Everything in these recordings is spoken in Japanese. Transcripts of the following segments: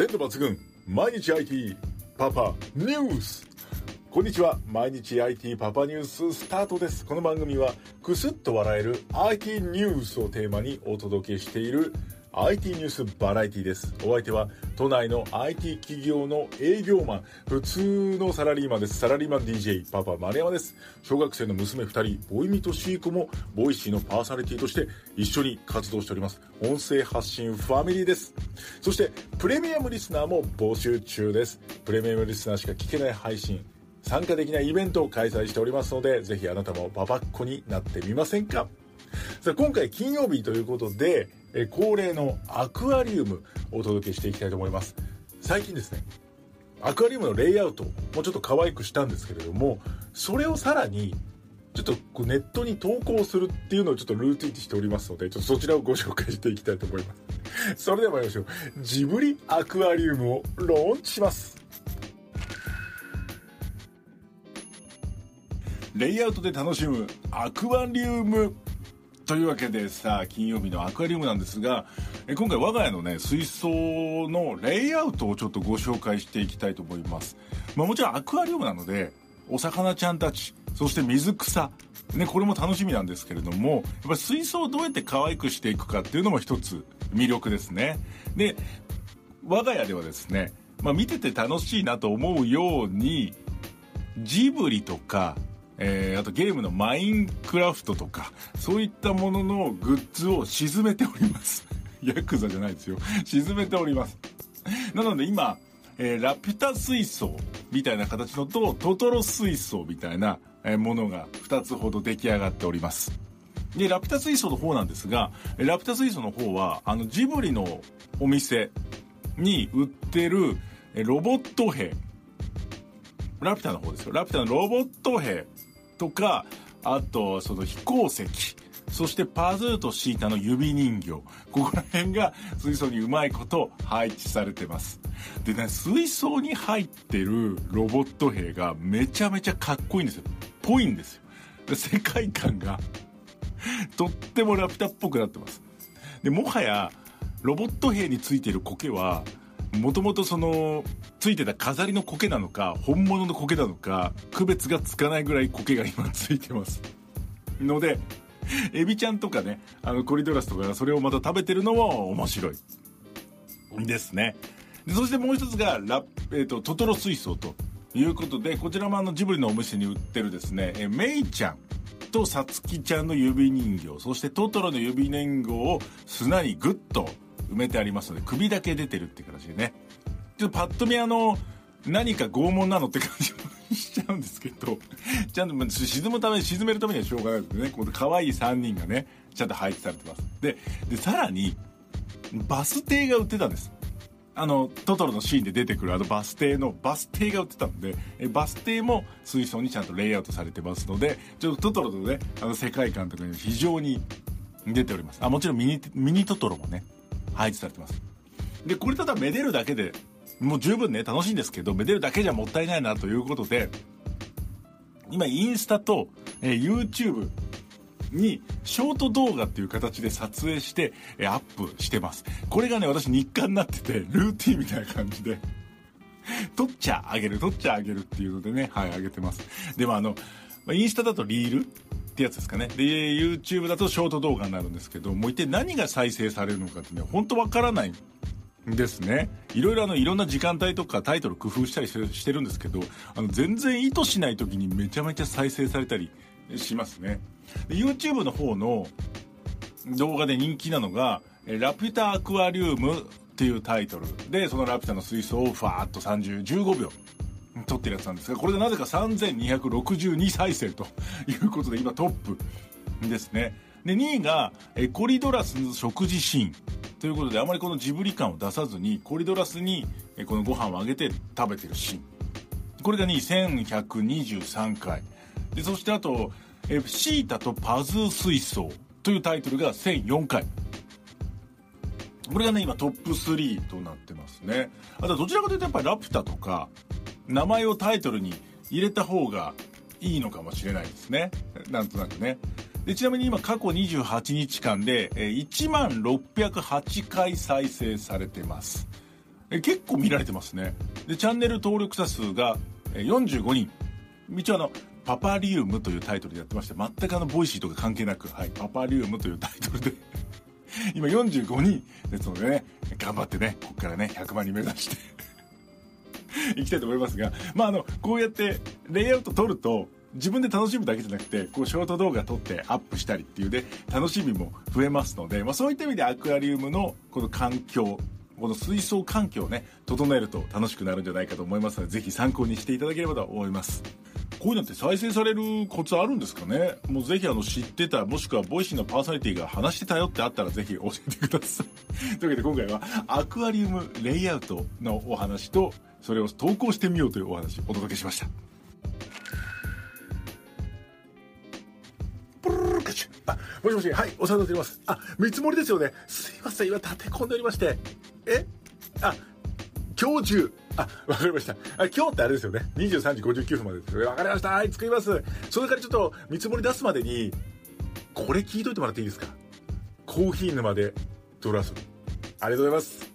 鮮度抜群。毎日 IT パパニュース。こんにちは。毎日 IT パパニューススタートです。この番組はクスッと笑える IT ニュースをテーマにお届けしている IT ニュースバラエティです。お相手は都内の IT 企業の営業マン。普通のサラリーマンです。サラリーマン DJ パパ丸山です。小学生の娘2人ボイミとシーコも Voicy のパーソナリティとして一緒に活動しております。音声発信ファミリーです。そしてプレミアムリスナーも募集中です。プレミアムリスナーしか聞けない配信参加できないイベントを開催しておりますのでぜひあなたもパパッコになってみませんか。さあ今回金曜日ということでえ恒例のアクアリウムをお届けしていきたいと思います。最近ですねアクアリウムのレイアウトもうちょっと可愛くしたんですけれどもそれをさらにちょっとこうネットに投稿するっていうのをちょっとルーティンしておりますのでちょっとそちらをご紹介していきたいと思います。それでは参りましょう。ジブリアクアリウムをローンチします。レイアウトで楽しむアクアリウム。というわけでさ金曜日のアクアリウムなんですがえ今回我が家のね水槽のレイアウトをちょっとご紹介していきたいと思います、まあ、もちろんアクアリウムなのでお魚ちゃんたちそして水草ね、これも楽しみなんですけれども、やっぱり水槽をどうやって可愛くしていくかっていうのも一つ魅力ですね。で、我が家ではですね、まあ見てて楽しいなと思うように、ジブリとか、えー、あとゲームのマインクラフトとか、そういったもののグッズを沈めております。ヤクザじゃないですよ。沈めております。なので今、えー、ラピュタ水槽みたいな形のと、トトロ水槽みたいなものが2つほど出来上がっております。で、ラピュタ水槽の方なんですが、ラピュタ水槽の方は、あの、ジブリのお店に売ってるロボット兵、ラピュタの方ですよ。ラピュタのロボット兵とか、あと、その飛行石、そしてパズーとシータの指人形。ここら辺が水槽にうまいこと配置されてます。でね、水槽に入ってるロボット兵がめちゃめちゃかっこいいんですよ。ぽいんですよ。で世界観がとってもラピュタっぽくなってます。で、もはや、ロボット兵についてる苔は、もともとその、ついてた飾りの苔なのか、本物の苔なのか、区別がつかないぐらい苔が今ついてます。ので、エビちゃんとかね、あの、コリドラスとかがそれをまた食べてるのも面白い。ですね。でそしてもう一つが、ラえっ、ー、と、トトロ水槽ということで、こちらもあの、ジブリのお店に売ってるですね、えメイちゃんとさつきちゃんの指人形、そしてトトロの指人形を砂にグッと埋めてありますので、首だけ出てるって形でね。ちょっとパッと見あの、何か拷問なのって感じもしちゃうんですけど、ちゃんと沈むために、沈めるためにはしょうがないでね。この可愛い3人がね、ちゃんと配置されてます。で、で、さらに、バス停が売ってたんです。あの、トトロのシーンで出てくるあのバス停のバス停が売ってたので、えバス停も水槽にちゃんとレイアウトされてますので、ちょっとトトロのね、あの世界観とかに非常に出ております。あ、もちろんミニ、ミニトトロもね、配置されてます。で、これただめでるだけで、もう十分ね、楽しいんですけど、めでるだけじゃもったいないなということで、今、インスタと、えー、YouTube に、ショート動画っていう形で撮影して、えー、アップしてます。これがね、私日課になってて、ルーティンみたいな感じで、撮っちゃあげる、撮っちゃあげるっていうのでね、はい、あげてます。でもあの、インスタだとリールってやつですかね。で、YouTube だとショート動画になるんですけど、もう一体何が再生されるのかってね、ほんとわからないんですね。いろいろあの、いろんな時間帯とかタイトル工夫したりしてるんですけど、あの、全然意図しない時にめちゃめちゃ再生されたりしますね。YouTube の方の動画で人気なのが、ラピュタアクアリウムっていうタイトルで、そのラピュタの水槽をファーっと30、15秒撮ってるやつなんですが、これでなぜか3262再生ということで今トップですね。で、2位が、えコリドラスの食事シーン。ということで、あまりこのジブリ感を出さずに、コリドラスに、えこのご飯をあげて食べてるシーン。これが2位、1123回。で、そしてあと、えシータとパズー水槽というタイトルが1004回。これがね、今トップ3となってますね。あとどちらかというとやっぱりラピュタとか、名前をタイトルに入れた方がいいのかもしれないですね。なんとなくね。でちなみに今過去28日間で、1万608回再生されてます。結構見られてますねでチャンネル登録者数が45人一応あのパパリウムというタイトルでやってまして全くあの Voicy とか関係なく、はい、パパリウムというタイトルで 今45人ですのでね頑張ってねここからね100万人目指して いきたいと思いますがまああのこうやってレイアウト取ると自分で楽しむだけじゃなくてこうショート動画撮ってアップしたりっていうで楽しみも増えますので、まあ、そういった意味でアクアリウムのこの環境この水槽環境をね整えると楽しくなるんじゃないかと思いますのでぜひ参考にしていただければと思います。こういうのって再生されるコツあるんですかね？もうぜひあの知ってたもしくは Voicy のパーソナリティが話してたよってあったらぜひ教えてください というわけで今回はアクアリウムレイアウトのお話とそれを投稿してみようというお話お届けしましたあ、もしもし、はい、お世話になっております。あ、見積もりですよね。すいません、今立て込んでおりまして。え？あ、今日中。あ、わかりました。あ、今日ってあれですよね。23時59分までです。わかりました。はい、作ります。それからちょっと見積もり出すまでに、これ聞いといてもらっていいですか？コーヒー沼でドラソル。ありがとうございます。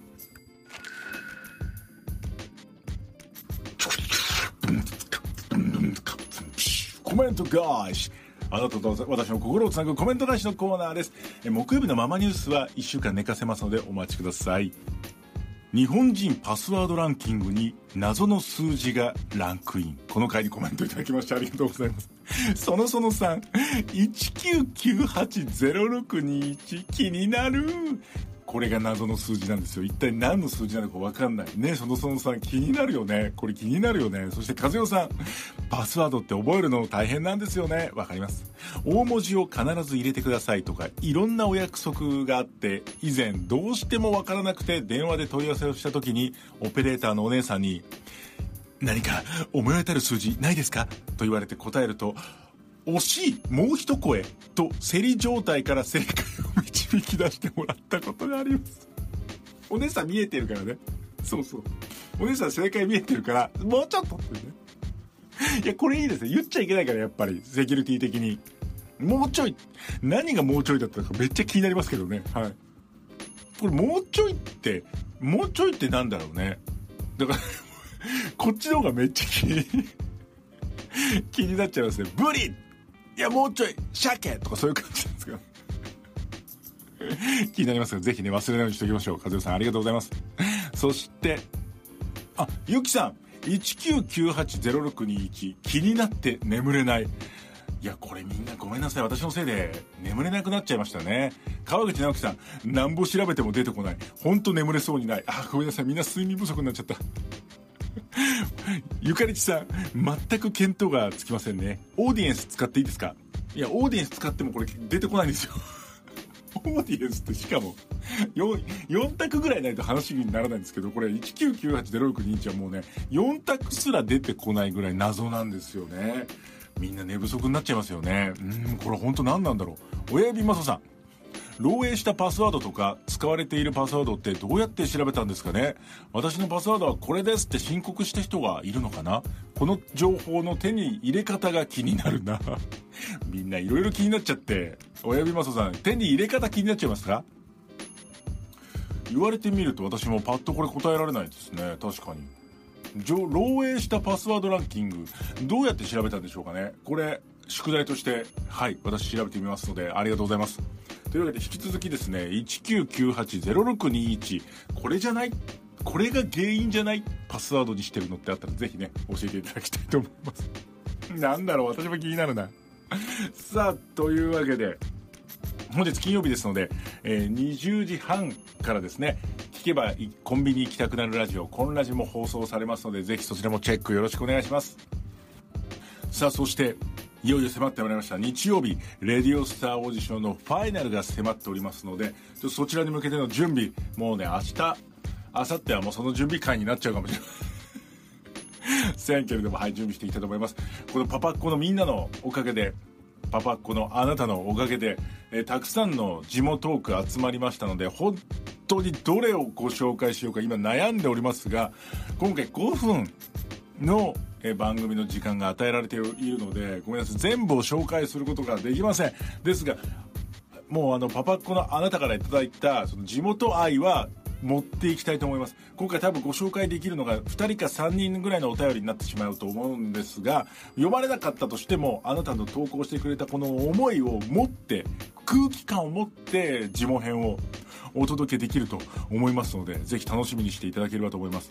コメントガーシあなたと私の心をつなぐコメント返しのコーナーです。木曜日のママニュースは1週間寝かせますのでお待ちください。日本人パスワードランキングに謎の数字がランクイン。この回にコメントいただきましてありがとうございます。そのその3、19980621気になる。これが謎の数字なんですよ。一体何の数字なのかわかんない。ね、そのそのさん気になるよね。これ気になるよね。そして和代さん、パスワードって覚えるの大変なんですよね。わかります。大文字を必ず入れてくださいとか、いろんなお約束があって、以前どうしてもわからなくて電話で問い合わせをした時に、オペレーターのお姉さんに、何か思い当たる数字ないですか？と言われて答えると、惜しいもう一声と競り状態から正解を導き出してもらったことがあります。お姉さん見えてるからね。そうそう。お姉さん正解見えてるからもうちょっとってね。いやこれいいですね。言っちゃいけないからやっぱり。セキュリティ的に。もうちょい。何がもうちょいだったのかめっちゃ気になりますけどね。はい。これもうちょいってもうちょいってなんだろうね。だから こっちの方がめっちゃ気に 気になっちゃいますね。ブリいや、もうちょい、鮭！とかそういう感じ。気になりますが、ぜひね、忘れないようにしておきましょう。和代さん、ありがとうございます。そして、あ、ゆきさん、19980621、気になって眠れない。いや、これみんなごめんなさい。私のせいで眠れなくなっちゃいましたね。川口直樹さん、なんぼ調べても出てこない。ほんと眠れそうにない。あ、ごめんなさい。みんな睡眠不足になっちゃった。ゆかりちさん、全く見当がつきませんね。オーディエンス使っていいですか？いや、オーディエンス使ってもこれ出てこないんですよ。オーディエンスってしかも4、4択ぐらいないと話にならないんですけど、これ19980621はもうね、4択すら出てこないぐらい謎なんですよね。みんな寝不足になっちゃいますよね。うん、これ本当何なんだろう。親指マサさん。漏洩したパスワードとか使われているパスワードってどうやって調べたんですかね？私のパスワードはこれですって申告した人がいるのかな？この情報の手に入れ方が気になるな。みんないろいろ気になっちゃって。親指マソさん手に入れ方気になっちゃいますか？言われてみると私もパッとこれ答えられないですね。確かに。漏洩したパスワードランキングどうやって調べたんでしょうかね？これ宿題としてはい私調べてみますのでありがとうございます。というわけで引き続きですね、1998-0621、これじゃないこれが原因じゃないパスワードにしてるのってあったらぜひね、教えていただきたいと思います。なんだろう、私も気になるな。さあ、というわけで、本日金曜日ですので、えー、20時半からですね、聞けばコンビニ行きたくなるラジオ、コンラジも放送されますので、ぜひそちらもチェックよろしくお願いします。さあ、そして、いよいよ迫ってまいりました。日曜日レディオスターオーディションのファイナルが迫っておりますのでそちらに向けての準備もうね明日明後日はもうその準備会になっちゃうかもしれないせん。けれどもはい準備していきたいと思います。このパパっ子のみんなのおかげでパパっ子のあなたのおかげで、えたくさんの地元トーク集まりましたので本当にどれをご紹介しようか今悩んでおりますが今回5分のえ番組の時間が与えられているのでごめんなさい全部を紹介することができません。ですがもうあのパパっ子のあなたからいただいたその地元愛は持っていきたいと思います。今回多分ご紹介できるのが2人か3人ぐらいのお便りになってしまうと思うんですが読まれなかったとしてもあなたの投稿してくれたこの思いを持って空気感を持って地元編をお届けできると思いますのでぜひ楽しみにしていただければと思います。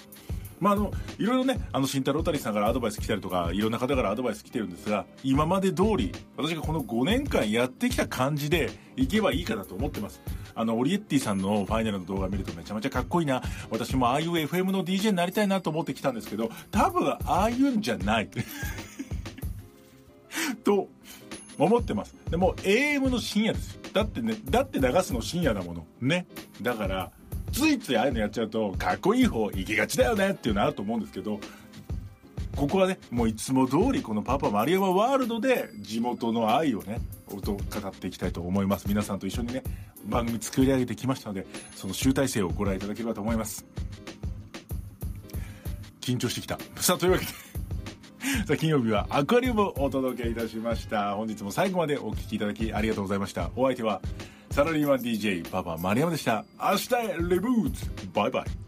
まあ、あのいろいろねあの慎太郎谷さんからアドバイス来たりとかいろんな方からアドバイス来てるんですが今まで通り私がこの5年間やってきた感じでいけばいいかなと思ってます。あのオリエッティさんのファイナルの動画見るとめちゃめちゃかっこいいな。私もああいう FM の DJ になりたいなと思ってきたんですけど多分ああいうんじゃない。と思ってます。でも AM の深夜ですよ。だってねだって流すの深夜だもの。ね。だからついついああいうのやっちゃうとかっこいい方行きがちだよねっていうのあると思うんですけどここはねもういつも通りこのパパ丸山ワールドで地元の愛をね音語っていきたいと思います。皆さんと一緒にね番組作り上げてきましたのでその集大成をご覧いただければと思います。緊張してきた。さあというわけで さあ金曜日はアクアリウムをお届けいたしました。本日も最後までお聴きいただきありがとうございました。お相手はサラリーマン DJ パパ丸山でした。明日へレブーツバイバイ。